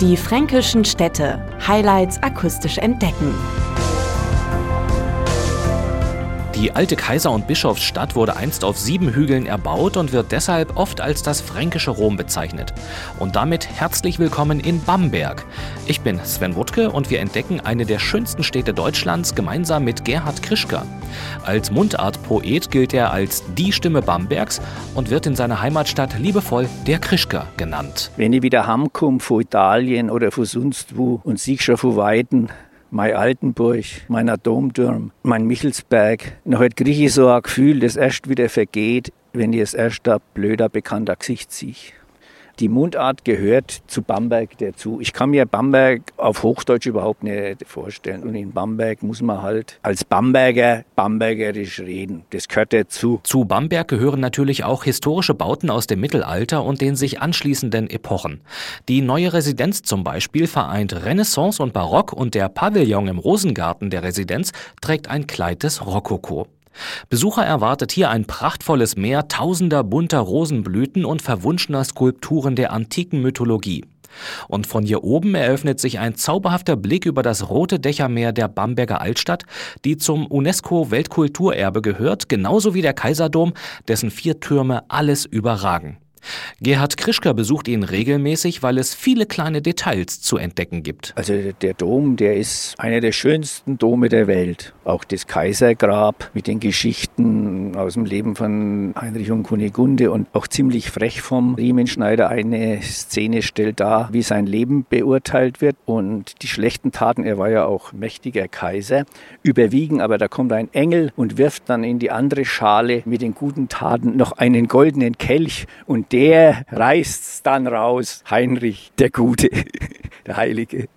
Die fränkischen Städte. Highlights akustisch entdecken. Die alte Kaiser- und Bischofsstadt wurde einst auf sieben Hügeln erbaut und wird deshalb oft als das fränkische Rom bezeichnet. Und damit herzlich willkommen in Bamberg. Ich bin Sven Wuttke und wir entdecken eine der schönsten Städte Deutschlands gemeinsam mit Gerhard Krischker. Als Mundartpoet gilt er als die Stimme Bambergs und wird in seiner Heimatstadt liebevoll der Krischker genannt. Wenn ich wieder heimkomme von Italien oder von sonst wo und sieg schon von Weiden, mein Altenburg, meiner Domturm, mein Michelsberg. Und heute kriege ich so ein Gefühl, das erst wieder vergeht, wenn ich es erst ein blöder, bekannter Gesicht sehe. Die Mundart gehört zu Bamberg dazu. Ich kann mir Bamberg auf Hochdeutsch überhaupt nicht vorstellen. Und in Bamberg muss man halt als Bamberger bambergerisch reden. Das gehört dazu. Zu Bamberg gehören natürlich auch historische Bauten aus dem Mittelalter und den sich anschließenden Epochen. Die neue Residenz zum Beispiel vereint Renaissance und Barock und der Pavillon im Rosengarten der Residenz trägt ein Kleid des Rokoko. Besucher erwartet hier ein prachtvolles Meer tausender bunter Rosenblüten und verwunschener Skulpturen der antiken Mythologie. Und von hier oben eröffnet sich ein zauberhafter Blick über das rote Dächermeer der Bamberger Altstadt, die zum UNESCO-Weltkulturerbe gehört, genauso wie der Kaiserdom, dessen vier Türme alles überragen. Gerhard Krischker besucht ihn regelmäßig, weil es viele kleine Details zu entdecken gibt. Also der Dom, der ist einer der schönsten Dome der Welt. Auch das Kaisergrab mit den Geschichten aus dem Leben von Heinrich und Kunigunde und auch ziemlich frech vom Riemenschneider eine Szene stellt dar, wie sein Leben beurteilt wird und die schlechten Taten, er war ja auch mächtiger Kaiser, überwiegen, aber da kommt ein Engel und wirft dann in die andere Schale mit den guten Taten noch einen goldenen Kelch und der reißt dann raus, Heinrich der Gute, der Heilige.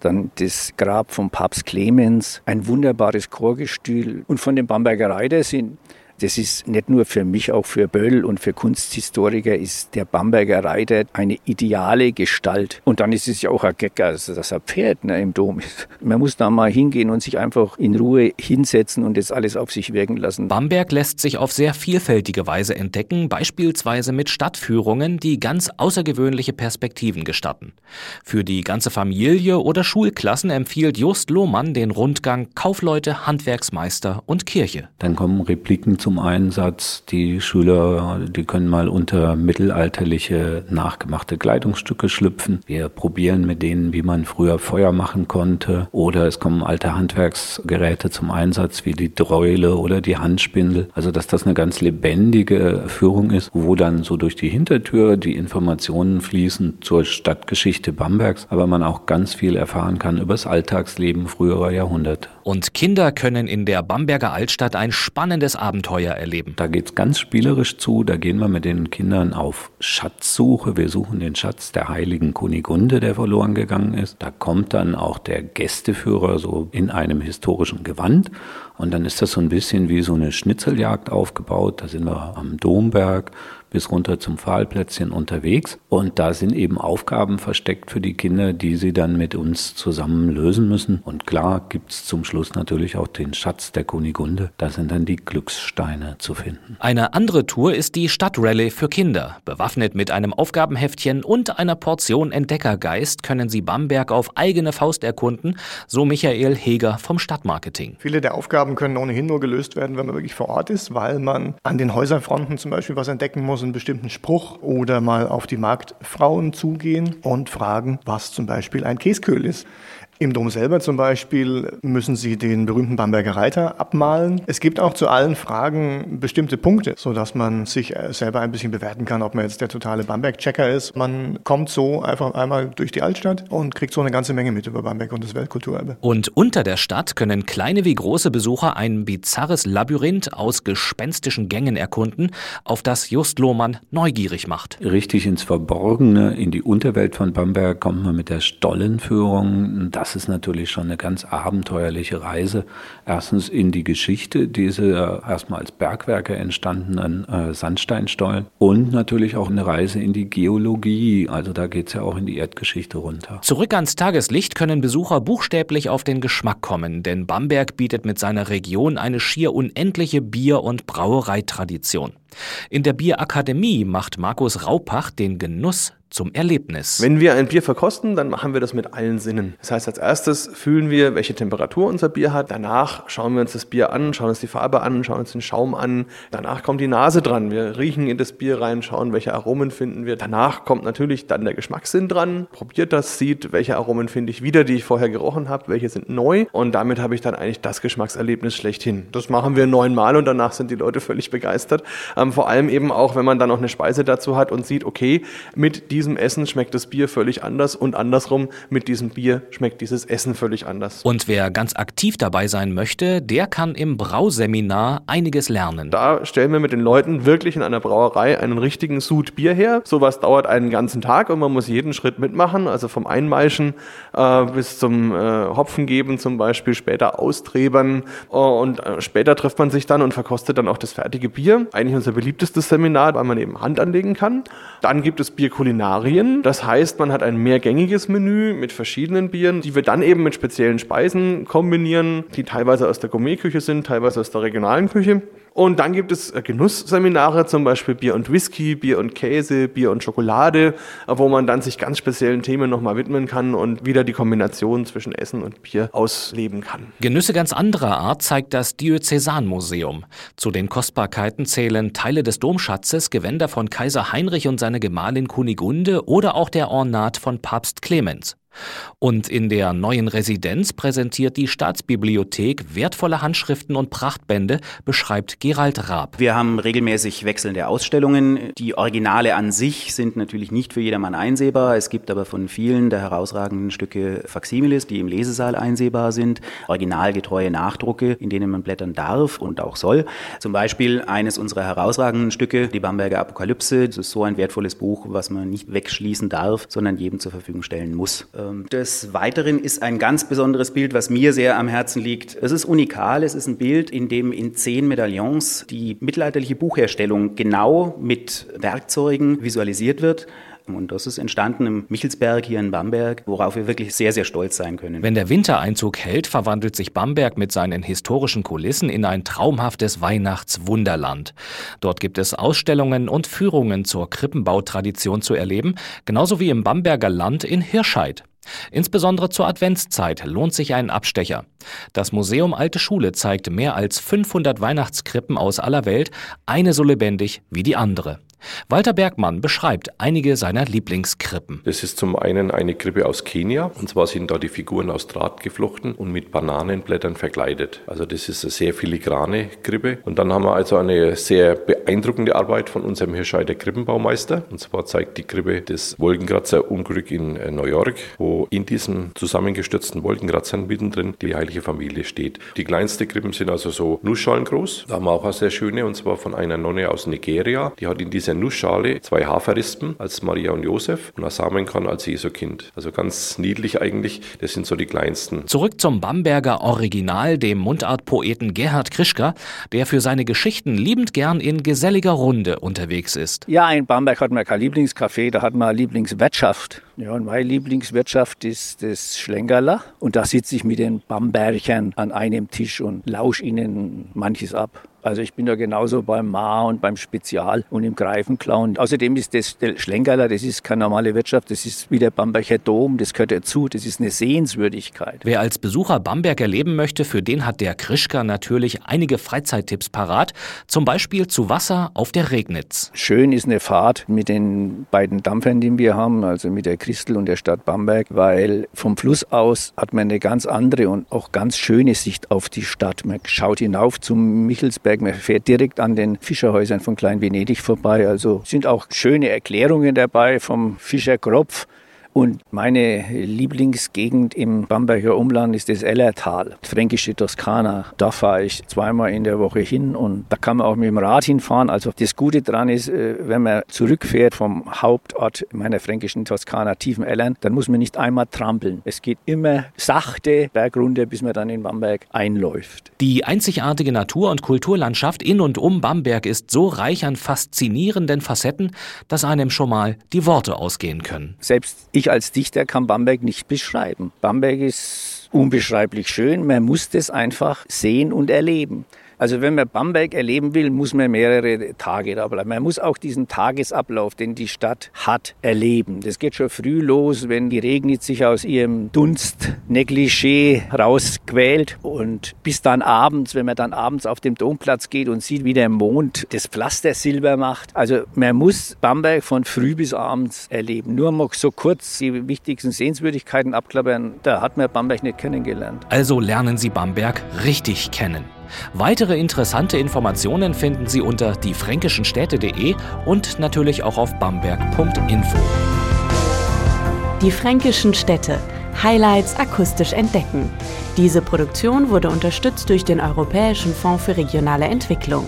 Dann das Grab vom Papst Clemens, ein wunderbares Chorgestühl. Und von den Bamberger Reiter sind das ist nicht nur für mich, auch für Böll und für Kunsthistoriker ist der Bamberger Reiter eine ideale Gestalt. Und dann ist es ja auch ein Gecker, also dass er Pferd ne, im Dom ist. Man muss da mal hingehen und sich einfach in Ruhe hinsetzen und das alles auf sich wirken lassen. Bamberg lässt sich auf sehr vielfältige Weise entdecken, beispielsweise mit Stadtführungen, die ganz außergewöhnliche Perspektiven gestatten. Für die ganze Familie oder Schulklassen empfiehlt Just Lohmann den Rundgang Kaufleute, Handwerksmeister und Kirche. Dann kommen Repliken zum zum Einsatz. Die Schüler, die können mal unter mittelalterliche nachgemachte Kleidungsstücke schlüpfen. Wir probieren mit denen, wie man früher Feuer machen konnte. Oder es kommen alte Handwerksgeräte zum Einsatz, wie die Dräule oder die Handspindel. Also, dass das eine ganz lebendige Führung ist, wo dann so durch die Hintertür die Informationen fließen zur Stadtgeschichte Bambergs, aber man auch ganz viel erfahren kann über das Alltagsleben früherer Jahrhunderte. Und Kinder können in der Bamberger Altstadt ein spannendes Abenteuer erleben. Da geht es ganz spielerisch zu. Da gehen wir mit den Kindern auf Schatzsuche. Wir suchen den Schatz der heiligen Kunigunde, der verloren gegangen ist. Da kommt dann auch der Gästeführer so in einem historischen Gewand. Und dann ist das so ein bisschen wie so eine Schnitzeljagd aufgebaut. Da sind wir am Domberg bis runter zum Pfahlplätzchen unterwegs. Und da sind eben Aufgaben versteckt für die Kinder, die sie dann mit uns zusammen lösen müssen. Und klar gibt's zum Schluss natürlich auch den Schatz der Kunigunde. Da sind dann die Glückssteine zu finden. Eine andere Tour ist die Stadtrallye für Kinder. Bewaffnet mit einem Aufgabenheftchen und einer Portion Entdeckergeist können sie Bamberg auf eigene Faust erkunden, so Michael Heger vom Stadtmarketing. Viele der Aufgaben können ohnehin nur gelöst werden, wenn man wirklich vor Ort ist, weil man an den Häuserfronten zum Beispiel was entdecken muss, einen bestimmten Spruch oder mal auf die Marktfrauen zugehen und fragen, was zum Beispiel ein Käsköhl ist. Im Dom selber zum Beispiel müssen Sie den berühmten Bamberger Reiter abmalen. Es gibt auch zu allen Fragen bestimmte Punkte, sodass man sich äh, selber ein bisschen bewerten kann, ob man jetzt der totale Bamberg-Checker ist. Man kommt so einfach einmal durch die Altstadt und kriegt so eine ganze Menge mit über Bamberg und das Weltkulturerbe. Und unter der Stadt können kleine wie große Besucher ein bizarres Labyrinth aus gespenstischen Gängen erkunden, auf das Just Lohmann neugierig macht. Richtig ins Verborgene, in die Unterwelt von Bamberg kommt man mit der Stollenführung. Das das ist natürlich schon eine ganz abenteuerliche Reise. Erstens in die Geschichte diese erstmal als Bergwerke entstandenen äh, Sandsteinstollen und natürlich auch eine Reise in die Geologie. Also da geht es ja auch in die Erdgeschichte runter. Zurück ans Tageslicht können Besucher buchstäblich auf den Geschmack kommen, denn Bamberg bietet mit seiner Region eine schier unendliche Bier- und Brauereitradition. In der Bierakademie macht Markus Raupach den Genuss zum Erlebnis. Wenn wir ein Bier verkosten, dann machen wir das mit allen Sinnen. Das heißt, als erstes fühlen wir, welche Temperatur unser Bier hat. Danach schauen wir uns das Bier an, schauen uns die Farbe an, schauen uns den Schaum an. Danach kommt die Nase dran. Wir riechen in das Bier rein, schauen, welche Aromen finden wir. Danach kommt natürlich dann der Geschmackssinn dran. Probiert das, sieht, welche Aromen finde ich wieder, die ich vorher gerochen habe, welche sind neu. Und damit habe ich dann eigentlich das Geschmackserlebnis schlechthin. Das machen wir neunmal und danach sind die Leute völlig begeistert. Ähm, vor allem eben auch, wenn man dann noch eine Speise dazu hat und sieht, okay, mit diesem Essen schmeckt das Bier völlig anders und andersrum, mit diesem Bier schmeckt dieses Essen völlig anders. Und wer ganz aktiv dabei sein möchte, der kann im Brauseminar einiges lernen. Da stellen wir mit den Leuten wirklich in einer Brauerei einen richtigen Sud Bier her. Sowas dauert einen ganzen Tag und man muss jeden Schritt mitmachen, also vom Einmeischen äh, bis zum äh, Hopfen geben zum Beispiel, später austrebern äh, und äh, später trifft man sich dann und verkostet dann auch das fertige Bier. Eigentlich unser beliebtestes Seminar, weil man eben Hand anlegen kann. Dann gibt es Bierkulinarien, das heißt, man hat ein mehrgängiges Menü mit verschiedenen Bieren, die wir dann eben mit speziellen Speisen kombinieren, die teilweise aus der Gourmetküche sind, teilweise aus der regionalen Küche. Und dann gibt es äh, Genussseminare, zum Beispiel Bier und Whisky, Bier und Käse, Bier und Schokolade, wo man dann sich ganz speziellen Themen nochmal widmen kann und wieder die Kombination zwischen Essen und Bier ausleben kann. Genüsse ganz anderer Art zeigt das Diözesanmuseum. Zu den Kostbarkeiten zählen Teile des Domschatzes, Gewänder von Kaiser Heinrich und seine Gemahlin Kunigunde oder auch der Ornat von Papst Clemens. Und in der neuen Residenz präsentiert die Staatsbibliothek wertvolle Handschriften und Prachtbände, beschreibt Gerald Raab. Wir haben regelmäßig wechselnde Ausstellungen. Die Originale an sich sind natürlich nicht für jedermann einsehbar. Es gibt aber von vielen der herausragenden Stücke Faximiles, die im Lesesaal einsehbar sind, originalgetreue Nachdrucke, in denen man blättern darf und auch soll. Zum Beispiel eines unserer herausragenden Stücke, die Bamberger Apokalypse. Das ist so ein wertvolles Buch, was man nicht wegschließen darf, sondern jedem zur Verfügung stellen muss. Ähm, des Weiteren ist ein ganz besonderes Bild, was mir sehr am Herzen liegt. Es ist unikal. Es ist ein Bild, in dem in zehn Medaillons die mittelalterliche Buchherstellung genau mit Werkzeugen visualisiert wird. Und das ist entstanden im Michelsberg hier in Bamberg, worauf wir wirklich sehr, sehr stolz sein können. Wenn der Wintereinzug hält, verwandelt sich Bamberg mit seinen historischen Kulissen in ein traumhaftes Weihnachtswunderland. Dort gibt es Ausstellungen und Führungen zur Krippenbautradition zu erleben, genauso wie im Bamberger Land in Hirscheid. Insbesondere zur Adventszeit lohnt sich ein Abstecher. Das Museum Alte Schule zeigt mehr als 500 Weihnachtskrippen aus aller Welt, eine so lebendig wie die andere. Walter Bergmann beschreibt einige seiner Lieblingskrippen. Das ist zum einen eine Krippe aus Kenia. Und zwar sind da die Figuren aus Draht geflochten und mit Bananenblättern verkleidet. Also das ist eine sehr filigrane Krippe. Und dann haben wir also eine sehr beeindruckende Arbeit von unserem Hirscheider Krippenbaumeister. Und zwar zeigt die Krippe das Wolkenkratzer Unglück in äh, New York, wo in diesen zusammengestürzten Wolkenkratzern mittendrin die heilige Familie steht. Die kleinsten Krippen sind also so Nussschalen groß. Da haben wir auch eine sehr schöne, und zwar von einer Nonne aus Nigeria. Die hat in dieser der Nussschale zwei Haferrispen als Maria und Josef und ein Samenkorn als Jesukind. Also ganz niedlich eigentlich. Das sind so die kleinsten. Zurück zum Bamberger Original, dem Mundartpoeten Gerhard Krischka, der für seine Geschichten liebend gern in geselliger Runde unterwegs ist. Ja, in Bamberg hat man kein Lieblingscafé, da hat man eine Lieblingswirtschaft. Ja, und meine Lieblingswirtschaft ist das Schlengerler. Und da sitze ich mit den Bambergern an einem Tisch und lausche ihnen manches ab. Also ich bin da genauso beim Ma und beim Spezial und im Greifenklauen. Außerdem ist das der Schlenkerler, das ist keine normale Wirtschaft, das ist wie der Bamberger Dom, das gehört dazu, das ist eine Sehenswürdigkeit. Wer als Besucher Bamberg erleben möchte, für den hat der Krischka natürlich einige Freizeittipps parat, zum Beispiel zu Wasser auf der Regnitz. Schön ist eine Fahrt mit den beiden Dampfern, die wir haben, also mit der Christel und der Stadt Bamberg, weil vom Fluss aus hat man eine ganz andere und auch ganz schöne Sicht auf die Stadt. Man schaut hinauf zum Michelsberg Berg. Man fährt direkt an den Fischerhäusern von Klein Venedig vorbei. Also sind auch schöne Erklärungen dabei vom Fischer Kropf. Und meine Lieblingsgegend im Bamberger Umland ist das Ellertal, fränkische Toskana. Da fahre ich zweimal in der Woche hin und da kann man auch mit dem Rad hinfahren. Also das Gute daran ist, äh, wenn man zurückfährt vom Hauptort meiner fränkischen Toskana, Tiefenellern, dann muss man nicht einmal trampeln. Es geht immer sachte bergunter, bis man dann in Bamberg einläuft. Die einzigartige Natur- und Kulturlandschaft in und um Bamberg ist so reich an faszinierenden Facetten, dass einem schon mal die Worte ausgehen können. Selbst ich als Dichter kann Bamberg nicht beschreiben. Bamberg ist unbeschreiblich schön. Man muss das einfach sehen und erleben. Also wenn man Bamberg erleben will, muss man mehrere Tage da bleiben. Man muss auch diesen Tagesablauf, den die Stadt hat, erleben. Das geht schon früh los, wenn die Regnitz sich aus ihrem Dunst Negligé rausquält und bis dann abends, wenn man dann abends auf dem Domplatz geht und sieht, wie der Mond das Pflaster silber macht. Also man muss Bamberg von früh bis abends erleben. Nur mal so kurz die wichtigsten Sehenswürdigkeiten abklappern, da hat man Bamberg nicht kennengelernt. Also lernen Sie Bamberg richtig kennen. Weitere interessante Informationen finden Sie unter diefränkischenstädte.de und natürlich auch auf bamberg.info. Die fränkischen Städte. Highlights akustisch entdecken. Diese Produktion wurde unterstützt durch den Europäischen Fonds für regionale Entwicklung.